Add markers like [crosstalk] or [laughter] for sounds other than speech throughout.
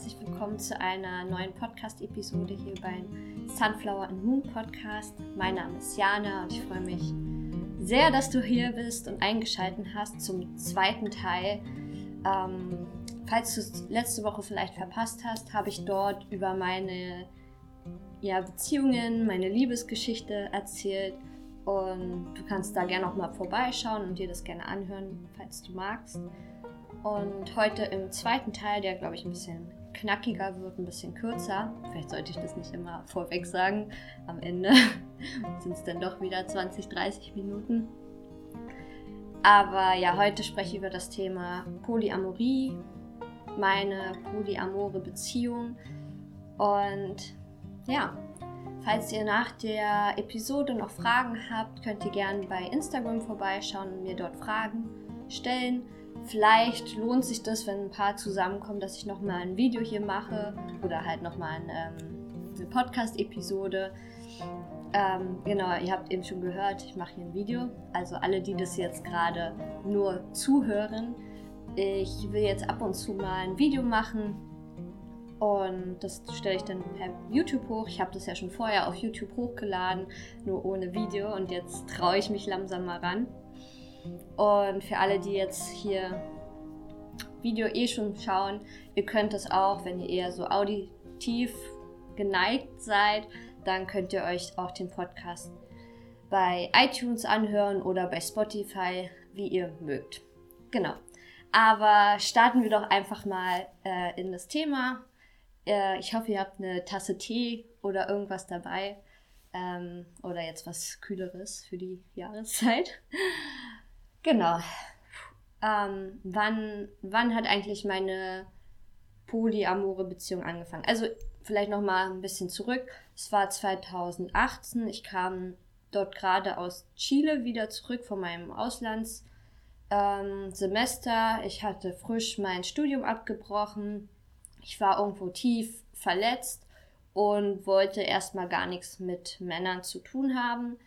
herzlich willkommen zu einer neuen Podcast-Episode hier beim Sunflower and Moon Podcast. Mein Name ist Jana und ich freue mich sehr, dass du hier bist und eingeschaltet hast zum zweiten Teil. Ähm, falls du es letzte Woche vielleicht verpasst hast, habe ich dort über meine ja, Beziehungen, meine Liebesgeschichte erzählt. Und du kannst da gerne auch mal vorbeischauen und dir das gerne anhören, falls du magst. Und heute im zweiten Teil, der glaube ich ein bisschen knackiger wird, ein bisschen kürzer. Vielleicht sollte ich das nicht immer vorweg sagen. Am Ende [laughs] sind es dann doch wieder 20, 30 Minuten. Aber ja, heute spreche ich über das Thema Polyamorie, meine polyamore Beziehung. Und ja, falls ihr nach der Episode noch Fragen habt, könnt ihr gerne bei Instagram vorbeischauen und mir dort Fragen stellen. Vielleicht lohnt sich das, wenn ein paar zusammenkommen, dass ich nochmal ein Video hier mache oder halt nochmal ein, ähm, eine Podcast-Episode. Ähm, genau, ihr habt eben schon gehört, ich mache hier ein Video. Also alle, die das jetzt gerade nur zuhören, ich will jetzt ab und zu mal ein Video machen und das stelle ich dann per YouTube hoch. Ich habe das ja schon vorher auf YouTube hochgeladen, nur ohne Video und jetzt traue ich mich langsam mal ran. Und für alle, die jetzt hier Video eh schon schauen, ihr könnt es auch, wenn ihr eher so auditiv geneigt seid, dann könnt ihr euch auch den Podcast bei iTunes anhören oder bei Spotify, wie ihr mögt. Genau. Aber starten wir doch einfach mal äh, in das Thema. Äh, ich hoffe, ihr habt eine Tasse Tee oder irgendwas dabei. Ähm, oder jetzt was Kühleres für die Jahreszeit. Genau. Ähm, wann, wann hat eigentlich meine polyamore Beziehung angefangen? Also vielleicht noch mal ein bisschen zurück. Es war 2018. Ich kam dort gerade aus Chile wieder zurück von meinem Auslandssemester. Ähm, ich hatte frisch mein Studium abgebrochen. Ich war irgendwo tief verletzt und wollte erstmal gar nichts mit Männern zu tun haben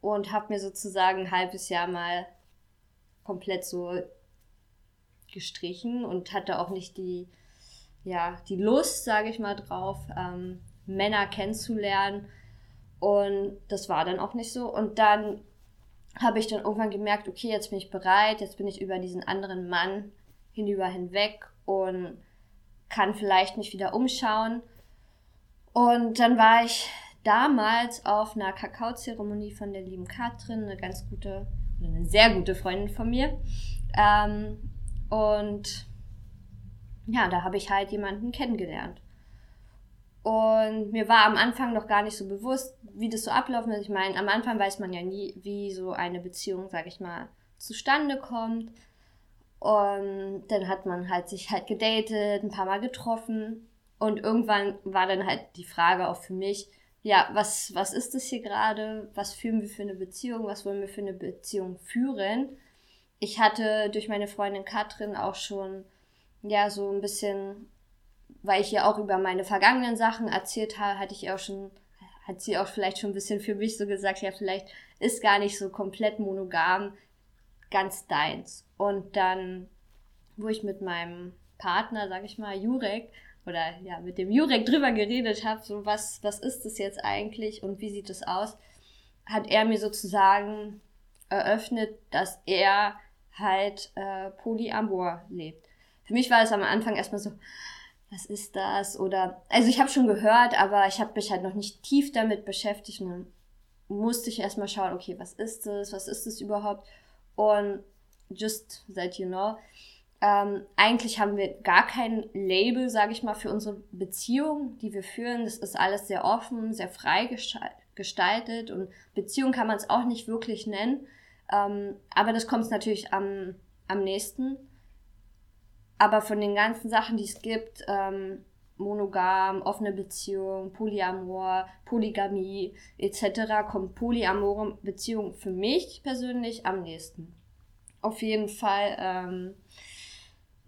und habe mir sozusagen ein halbes Jahr mal komplett so gestrichen und hatte auch nicht die, ja, die Lust, sage ich mal, drauf, ähm, Männer kennenzulernen. Und das war dann auch nicht so. Und dann habe ich dann irgendwann gemerkt, okay, jetzt bin ich bereit, jetzt bin ich über diesen anderen Mann hinüber hinweg und kann vielleicht mich wieder umschauen. Und dann war ich damals auf einer Kakaozeremonie von der lieben Katrin, eine ganz gute eine sehr gute Freundin von mir. Ähm, und ja, da habe ich halt jemanden kennengelernt. Und mir war am Anfang noch gar nicht so bewusst, wie das so ablaufen wird. Ich meine, am Anfang weiß man ja nie, wie so eine Beziehung, sag ich mal, zustande kommt. Und dann hat man halt sich halt gedatet, ein paar Mal getroffen. Und irgendwann war dann halt die Frage auch für mich, ja, was, was ist das hier gerade? Was führen wir für eine Beziehung? Was wollen wir für eine Beziehung führen? Ich hatte durch meine Freundin Katrin auch schon, ja, so ein bisschen, weil ich ihr auch über meine vergangenen Sachen erzählt habe, hatte ich auch schon, hat sie auch vielleicht schon ein bisschen für mich so gesagt, ja, vielleicht ist gar nicht so komplett monogam ganz deins. Und dann, wo ich mit meinem Partner, sag ich mal, Jurek, oder ja, mit dem Jurek drüber geredet habe, so was, was ist das jetzt eigentlich und wie sieht es aus, hat er mir sozusagen eröffnet, dass er halt äh, polyamor lebt. Für mich war es am Anfang erstmal so, was ist das? Oder, also ich habe schon gehört, aber ich habe mich halt noch nicht tief damit beschäftigt und dann musste ich erstmal schauen, okay, was ist das? Was ist das überhaupt? Und just that you know, ähm, eigentlich haben wir gar kein Label, sage ich mal, für unsere Beziehung, die wir führen. Das ist alles sehr offen, sehr frei gestaltet und Beziehung kann man es auch nicht wirklich nennen. Ähm, aber das kommt natürlich am, am nächsten. Aber von den ganzen Sachen, die es gibt, ähm, monogam, offene Beziehung, Polyamor, Polygamie etc., kommt polyamore Beziehung für mich persönlich am nächsten. Auf jeden Fall ähm,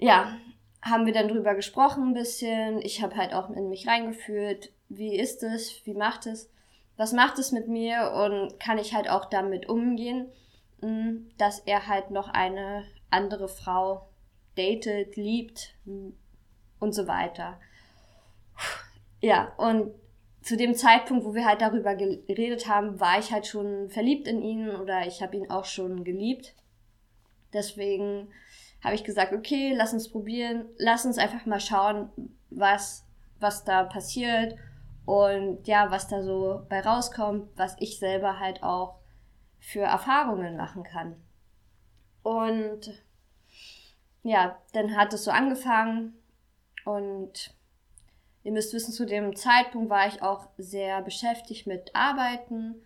ja, haben wir dann drüber gesprochen ein bisschen. Ich habe halt auch in mich reingeführt, wie ist es, wie macht es, was macht es mit mir und kann ich halt auch damit umgehen, hm, dass er halt noch eine andere Frau datet, liebt hm, und so weiter. Ja, und zu dem Zeitpunkt, wo wir halt darüber geredet haben, war ich halt schon verliebt in ihn oder ich habe ihn auch schon geliebt. Deswegen habe ich gesagt, okay, lass uns probieren, lass uns einfach mal schauen, was, was da passiert und ja, was da so bei rauskommt, was ich selber halt auch für Erfahrungen machen kann. Und ja, dann hat es so angefangen und ihr müsst wissen, zu dem Zeitpunkt war ich auch sehr beschäftigt mit Arbeiten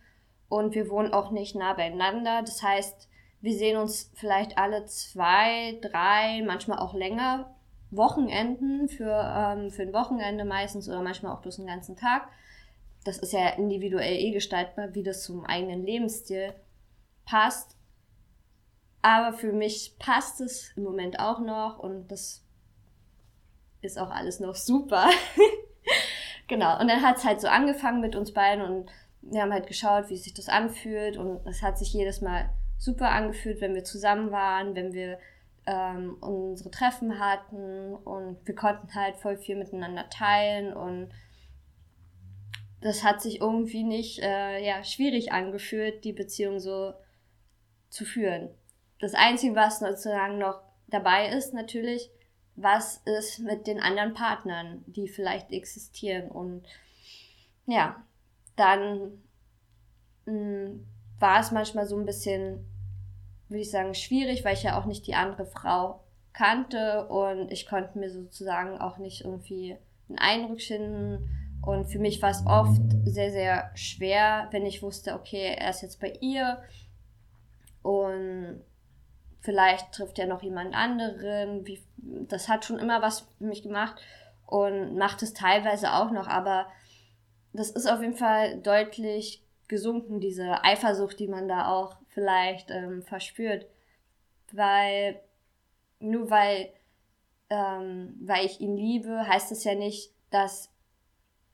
und wir wohnen auch nicht nah beieinander. Das heißt, wir sehen uns vielleicht alle zwei, drei, manchmal auch länger Wochenenden für, ähm, für ein Wochenende meistens oder manchmal auch bloß einen ganzen Tag. Das ist ja individuell eh gestaltbar, wie das zum eigenen Lebensstil passt. Aber für mich passt es im Moment auch noch und das ist auch alles noch super. [laughs] genau. Und dann hat es halt so angefangen mit uns beiden und wir haben halt geschaut, wie sich das anfühlt und es hat sich jedes Mal super angefühlt, wenn wir zusammen waren, wenn wir ähm, unsere Treffen hatten und wir konnten halt voll viel miteinander teilen und das hat sich irgendwie nicht äh, ja, schwierig angefühlt, die Beziehung so zu führen. Das Einzige, was sozusagen noch dabei ist, natürlich, was ist mit den anderen Partnern, die vielleicht existieren. Und ja, dann mh, mm, war es manchmal so ein bisschen würde ich sagen, schwierig, weil ich ja auch nicht die andere Frau kannte und ich konnte mir sozusagen auch nicht irgendwie einen Eindruck schinden. Und für mich war es oft sehr, sehr schwer, wenn ich wusste, okay, er ist jetzt bei ihr und vielleicht trifft er noch jemand anderen. Wie, das hat schon immer was für mich gemacht und macht es teilweise auch noch, aber das ist auf jeden Fall deutlich gesunken, diese Eifersucht, die man da auch vielleicht ähm, verspürt. Weil nur weil, ähm, weil ich ihn liebe, heißt es ja nicht, dass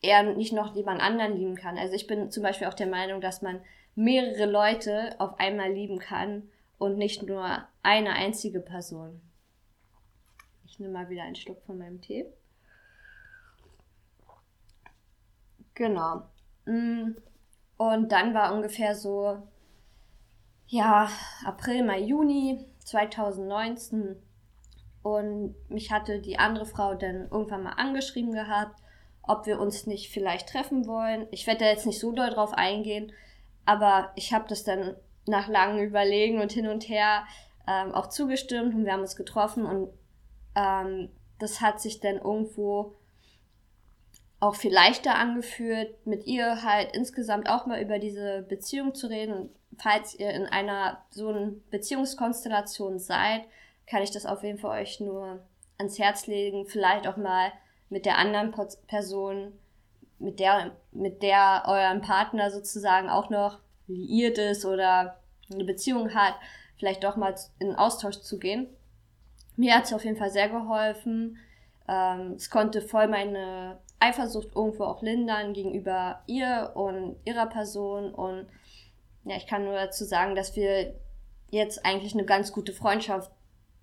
er nicht noch jemand anderen lieben kann. Also ich bin zum Beispiel auch der Meinung, dass man mehrere Leute auf einmal lieben kann und nicht nur eine einzige Person. Ich nehme mal wieder einen Schluck von meinem Tee. Genau. Mm. Und dann war ungefähr so, ja, April, Mai, Juni 2019. Und mich hatte die andere Frau dann irgendwann mal angeschrieben gehabt, ob wir uns nicht vielleicht treffen wollen. Ich werde da jetzt nicht so doll drauf eingehen, aber ich habe das dann nach langem Überlegen und hin und her ähm, auch zugestimmt und wir haben uns getroffen und ähm, das hat sich dann irgendwo auch viel leichter angefühlt, mit ihr halt insgesamt auch mal über diese Beziehung zu reden. Und falls ihr in einer so einer Beziehungskonstellation seid, kann ich das auf jeden Fall euch nur ans Herz legen. Vielleicht auch mal mit der anderen Person, mit der, mit der euren Partner sozusagen auch noch liiert ist oder eine Beziehung hat, vielleicht doch mal in Austausch zu gehen. Mir hat es auf jeden Fall sehr geholfen. Ähm, es konnte voll meine Eifersucht irgendwo auch lindern gegenüber ihr und ihrer Person. Und ja, ich kann nur dazu sagen, dass wir jetzt eigentlich eine ganz gute Freundschaft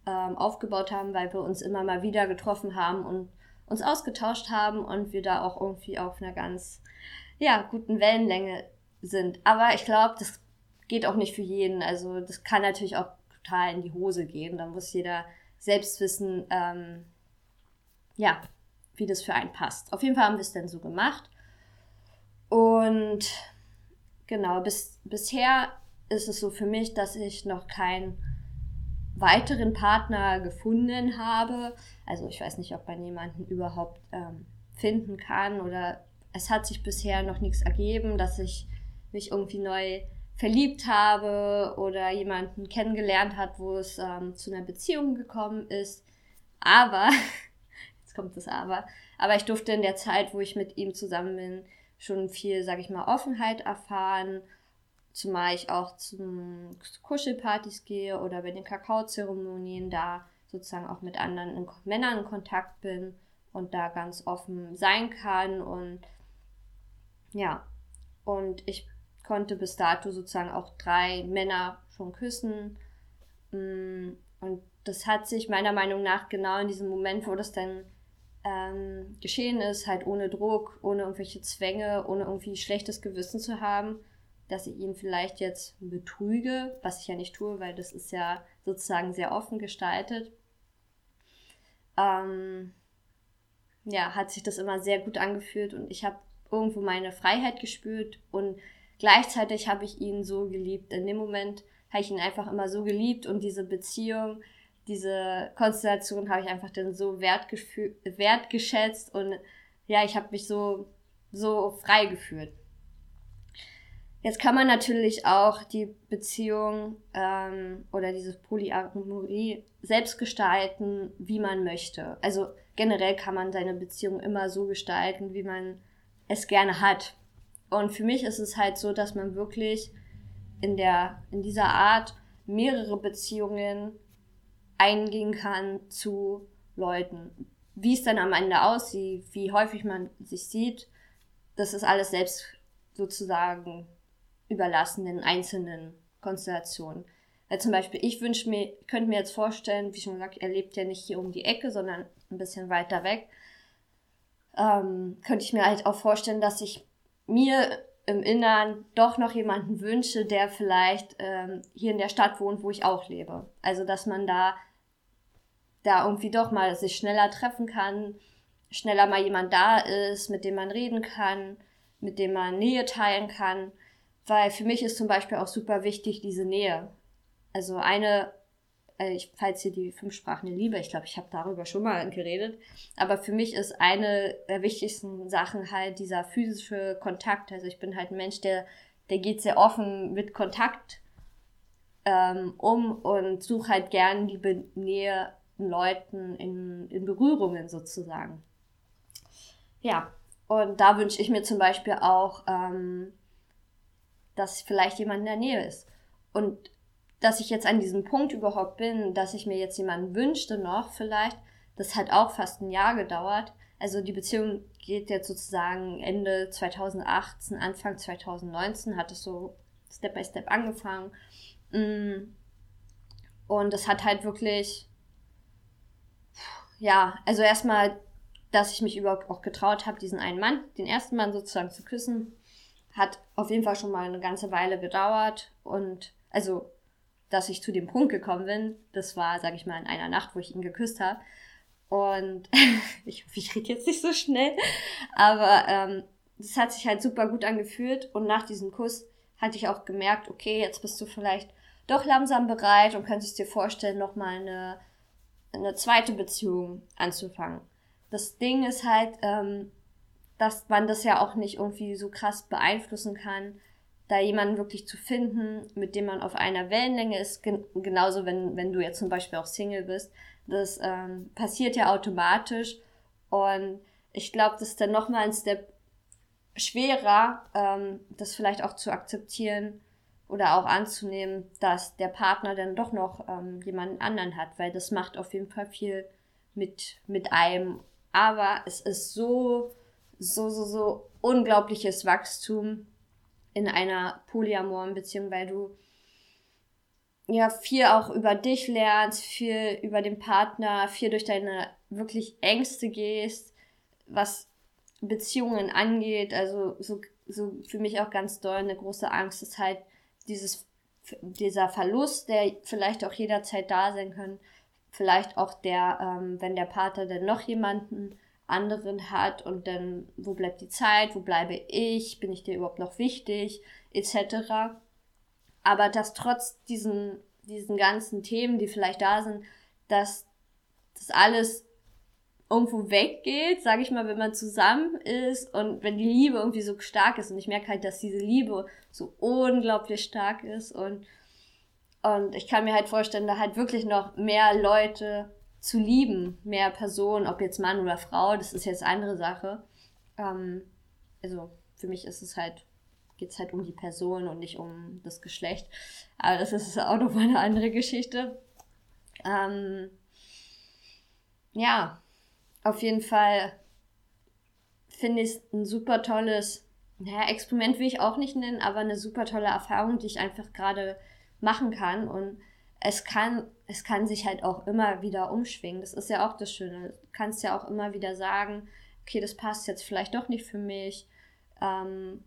ähm, aufgebaut haben, weil wir uns immer mal wieder getroffen haben und uns ausgetauscht haben und wir da auch irgendwie auf einer ganz ja, guten Wellenlänge sind. Aber ich glaube, das geht auch nicht für jeden. Also das kann natürlich auch total in die Hose gehen. Da muss jeder selbst wissen, ähm, ja, wie das für einen passt. Auf jeden Fall haben wir es dann so gemacht. Und genau, bis, bisher ist es so für mich, dass ich noch keinen weiteren Partner gefunden habe. Also ich weiß nicht, ob man jemanden überhaupt ähm, finden kann oder es hat sich bisher noch nichts ergeben, dass ich mich irgendwie neu verliebt habe oder jemanden kennengelernt hat, wo es ähm, zu einer Beziehung gekommen ist. Aber kommt das aber. Aber ich durfte in der Zeit, wo ich mit ihm zusammen bin, schon viel, sag ich mal, Offenheit erfahren. Zumal ich auch zum Kuschelpartys gehe oder bei den Kakaozeremonien da sozusagen auch mit anderen in, Männern in Kontakt bin und da ganz offen sein kann. Und ja, und ich konnte bis dato sozusagen auch drei Männer schon küssen. Mm, und das hat sich meiner Meinung nach genau in diesem Moment, wo das dann ähm, geschehen ist, halt ohne Druck, ohne irgendwelche Zwänge, ohne irgendwie schlechtes Gewissen zu haben, dass ich ihn vielleicht jetzt betrüge, was ich ja nicht tue, weil das ist ja sozusagen sehr offen gestaltet. Ähm, ja, hat sich das immer sehr gut angefühlt und ich habe irgendwo meine Freiheit gespürt und gleichzeitig habe ich ihn so geliebt. In dem Moment habe ich ihn einfach immer so geliebt und diese Beziehung, diese Konstellation habe ich einfach dann so wertgeschätzt und ja, ich habe mich so, so frei gefühlt. Jetzt kann man natürlich auch die Beziehung ähm, oder dieses Polyamorie selbst gestalten, wie man möchte. Also generell kann man seine Beziehung immer so gestalten, wie man es gerne hat. Und für mich ist es halt so, dass man wirklich in der, in dieser Art mehrere Beziehungen eingehen kann zu Leuten. Wie es dann am Ende aussieht, wie häufig man sich sieht, das ist alles selbst sozusagen überlassen den einzelnen Konstellationen. Weil zum Beispiel, ich wünsche mir, könnte mir jetzt vorstellen, wie schon gesagt, er lebt ja nicht hier um die Ecke, sondern ein bisschen weiter weg. Ähm, könnte ich mir halt auch vorstellen, dass ich mir im Innern doch noch jemanden wünsche, der vielleicht ähm, hier in der Stadt wohnt, wo ich auch lebe. Also dass man da da irgendwie doch mal sich schneller treffen kann, schneller mal jemand da ist, mit dem man reden kann, mit dem man Nähe teilen kann. Weil für mich ist zum Beispiel auch super wichtig diese Nähe. Also eine äh, ich, falls ihr die fünf Sprachen der Liebe, ich glaube, ich habe darüber schon mal geredet, aber für mich ist eine der wichtigsten Sachen halt dieser physische Kontakt. Also ich bin halt ein Mensch, der, der geht sehr offen mit Kontakt ähm, um und suche halt gern die Nähe Leuten in, in Berührungen sozusagen. Ja, und da wünsche ich mir zum Beispiel auch, ähm, dass vielleicht jemand in der Nähe ist. Und dass ich jetzt an diesem Punkt überhaupt bin, dass ich mir jetzt jemanden wünschte noch vielleicht, das hat auch fast ein Jahr gedauert. Also die Beziehung geht jetzt sozusagen Ende 2018, Anfang 2019 hat es so Step by Step angefangen. Mm. Und es hat halt wirklich, ja, also erstmal, dass ich mich überhaupt auch getraut habe, diesen einen Mann, den ersten Mann sozusagen zu küssen, hat auf jeden Fall schon mal eine ganze Weile gedauert. Und also dass ich zu dem Punkt gekommen bin. Das war, sage ich mal, in einer Nacht, wo ich ihn geküsst habe. Und [laughs] ich hoffe, ich rede jetzt nicht so schnell. Aber ähm, das hat sich halt super gut angefühlt. Und nach diesem Kuss hatte ich auch gemerkt, okay, jetzt bist du vielleicht doch langsam bereit und könntest dir vorstellen, nochmal eine, eine zweite Beziehung anzufangen. Das Ding ist halt, ähm, dass man das ja auch nicht irgendwie so krass beeinflussen kann, da jemanden wirklich zu finden, mit dem man auf einer Wellenlänge ist, gen genauso wenn, wenn du jetzt zum Beispiel auch Single bist, das ähm, passiert ja automatisch. Und ich glaube, das ist dann nochmal ein Step schwerer, ähm, das vielleicht auch zu akzeptieren oder auch anzunehmen, dass der Partner dann doch noch ähm, jemanden anderen hat, weil das macht auf jeden Fall viel mit, mit einem. Aber es ist so, so, so, so unglaubliches Wachstum, in einer polyamoren Beziehung, weil du ja viel auch über dich lernst, viel über den Partner, viel durch deine wirklich Ängste gehst, was Beziehungen angeht. Also so, so für mich auch ganz doll eine große Angst ist halt dieses, dieser Verlust, der vielleicht auch jederzeit da sein kann. Vielleicht auch der, ähm, wenn der Partner dann noch jemanden anderen hat und dann, wo bleibt die Zeit, wo bleibe ich, bin ich dir überhaupt noch wichtig, etc. Aber dass trotz diesen, diesen ganzen Themen, die vielleicht da sind, dass das alles irgendwo weggeht, sage ich mal, wenn man zusammen ist und wenn die Liebe irgendwie so stark ist und ich merke halt, dass diese Liebe so unglaublich stark ist und und ich kann mir halt vorstellen, da halt wirklich noch mehr Leute zu lieben, mehr Personen, ob jetzt Mann oder Frau, das ist jetzt andere Sache. Ähm, also für mich ist es halt, geht es halt um die Person und nicht um das Geschlecht. Aber das ist auch noch mal eine andere Geschichte. Ähm, ja, auf jeden Fall finde ich es ein super tolles, naja, Experiment will ich auch nicht nennen, aber eine super tolle Erfahrung, die ich einfach gerade machen kann. Und es kann, es kann sich halt auch immer wieder umschwingen. Das ist ja auch das Schöne. Du kannst ja auch immer wieder sagen, okay, das passt jetzt vielleicht doch nicht für mich. Ähm,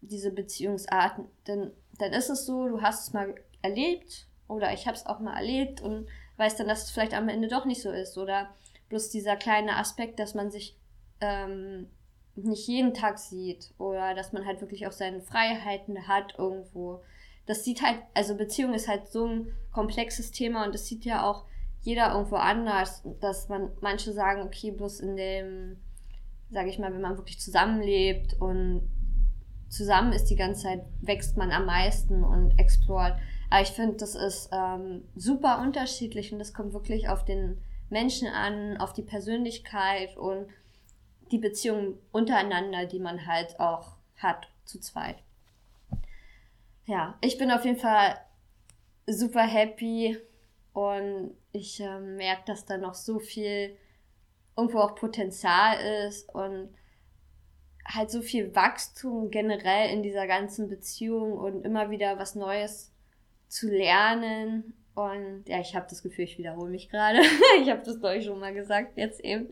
diese Beziehungsarten. Denn dann ist es so, du hast es mal erlebt oder ich habe es auch mal erlebt und weiß dann, dass es vielleicht am Ende doch nicht so ist. Oder bloß dieser kleine Aspekt, dass man sich ähm, nicht jeden Tag sieht oder dass man halt wirklich auch seine Freiheiten hat irgendwo. Das sieht halt, also Beziehung ist halt so ein komplexes Thema und das sieht ja auch jeder irgendwo anders, dass man manche sagen, okay, bloß in dem, sage ich mal, wenn man wirklich zusammenlebt und zusammen ist die ganze Zeit, wächst man am meisten und explort. Aber ich finde, das ist ähm, super unterschiedlich und das kommt wirklich auf den Menschen an, auf die Persönlichkeit und die Beziehung untereinander, die man halt auch hat zu zweit. Ja, ich bin auf jeden Fall super happy und ich äh, merke, dass da noch so viel irgendwo auch Potenzial ist und halt so viel Wachstum generell in dieser ganzen Beziehung und immer wieder was Neues zu lernen. Und ja, ich habe das Gefühl, ich wiederhole mich gerade. [laughs] ich habe das, ich, schon mal gesagt, jetzt eben.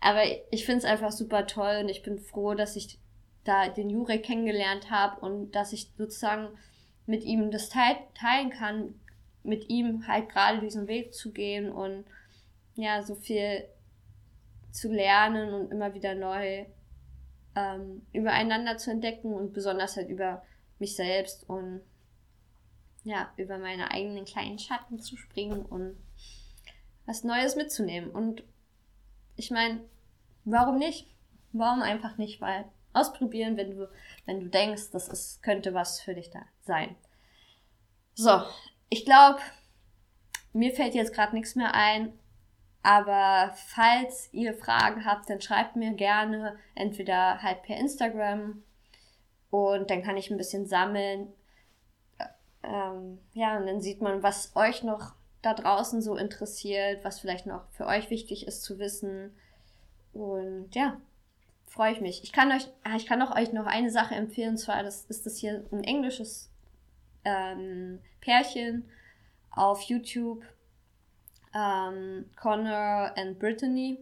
Aber ich finde es einfach super toll und ich bin froh, dass ich da den Jurek kennengelernt habe und dass ich sozusagen mit ihm das teilen kann, mit ihm halt gerade diesen Weg zu gehen und ja, so viel zu lernen und immer wieder neu ähm, übereinander zu entdecken und besonders halt über mich selbst und ja, über meine eigenen kleinen Schatten zu springen und was Neues mitzunehmen. Und ich meine, warum nicht? Warum einfach nicht mal ausprobieren, wenn du, wenn du denkst, das ist, könnte was für dich da sein. So, ich glaube, mir fällt jetzt gerade nichts mehr ein, aber falls ihr Fragen habt, dann schreibt mir gerne entweder halt per Instagram und dann kann ich ein bisschen sammeln. Ähm, ja, und dann sieht man, was euch noch da draußen so interessiert, was vielleicht noch für euch wichtig ist zu wissen. Und ja, freue ich mich. Ich kann euch, ah, ich kann auch euch noch eine Sache empfehlen, und zwar das ist das hier ein englisches ähm, Pärchen auf YouTube, ähm, Connor and Brittany.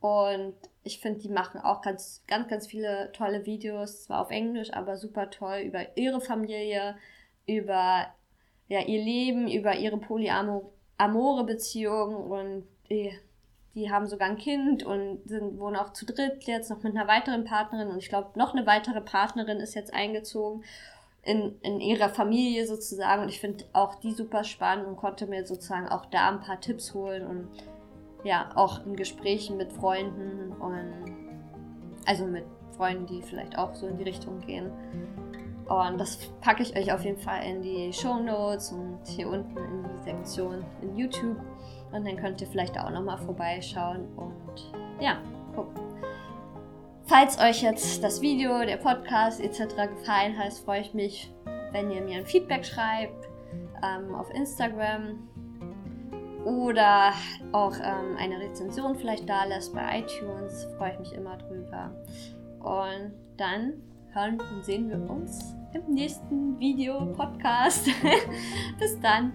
Und ich finde, die machen auch ganz, ganz, ganz viele tolle Videos, zwar auf Englisch, aber super toll über ihre Familie, über ja, ihr Leben, über ihre polyamore Beziehung und die die haben sogar ein Kind und sind, wohnen auch zu dritt jetzt noch mit einer weiteren Partnerin und ich glaube, noch eine weitere Partnerin ist jetzt eingezogen in, in ihrer Familie sozusagen und ich finde auch die super spannend und konnte mir sozusagen auch da ein paar Tipps holen und ja, auch in Gesprächen mit Freunden und also mit Freunden, die vielleicht auch so in die Richtung gehen. Und das packe ich euch auf jeden Fall in die Show Notes und hier unten in die Sektion in YouTube. Und dann könnt ihr vielleicht auch nochmal vorbeischauen und ja, gucken. Falls euch jetzt das Video, der Podcast etc. gefallen hat, freue ich mich, wenn ihr mir ein Feedback schreibt ähm, auf Instagram oder auch ähm, eine Rezension vielleicht da lässt bei iTunes. Freue ich mich immer drüber. Und dann hören und sehen wir uns im nächsten Video, Podcast. [laughs] Bis dann.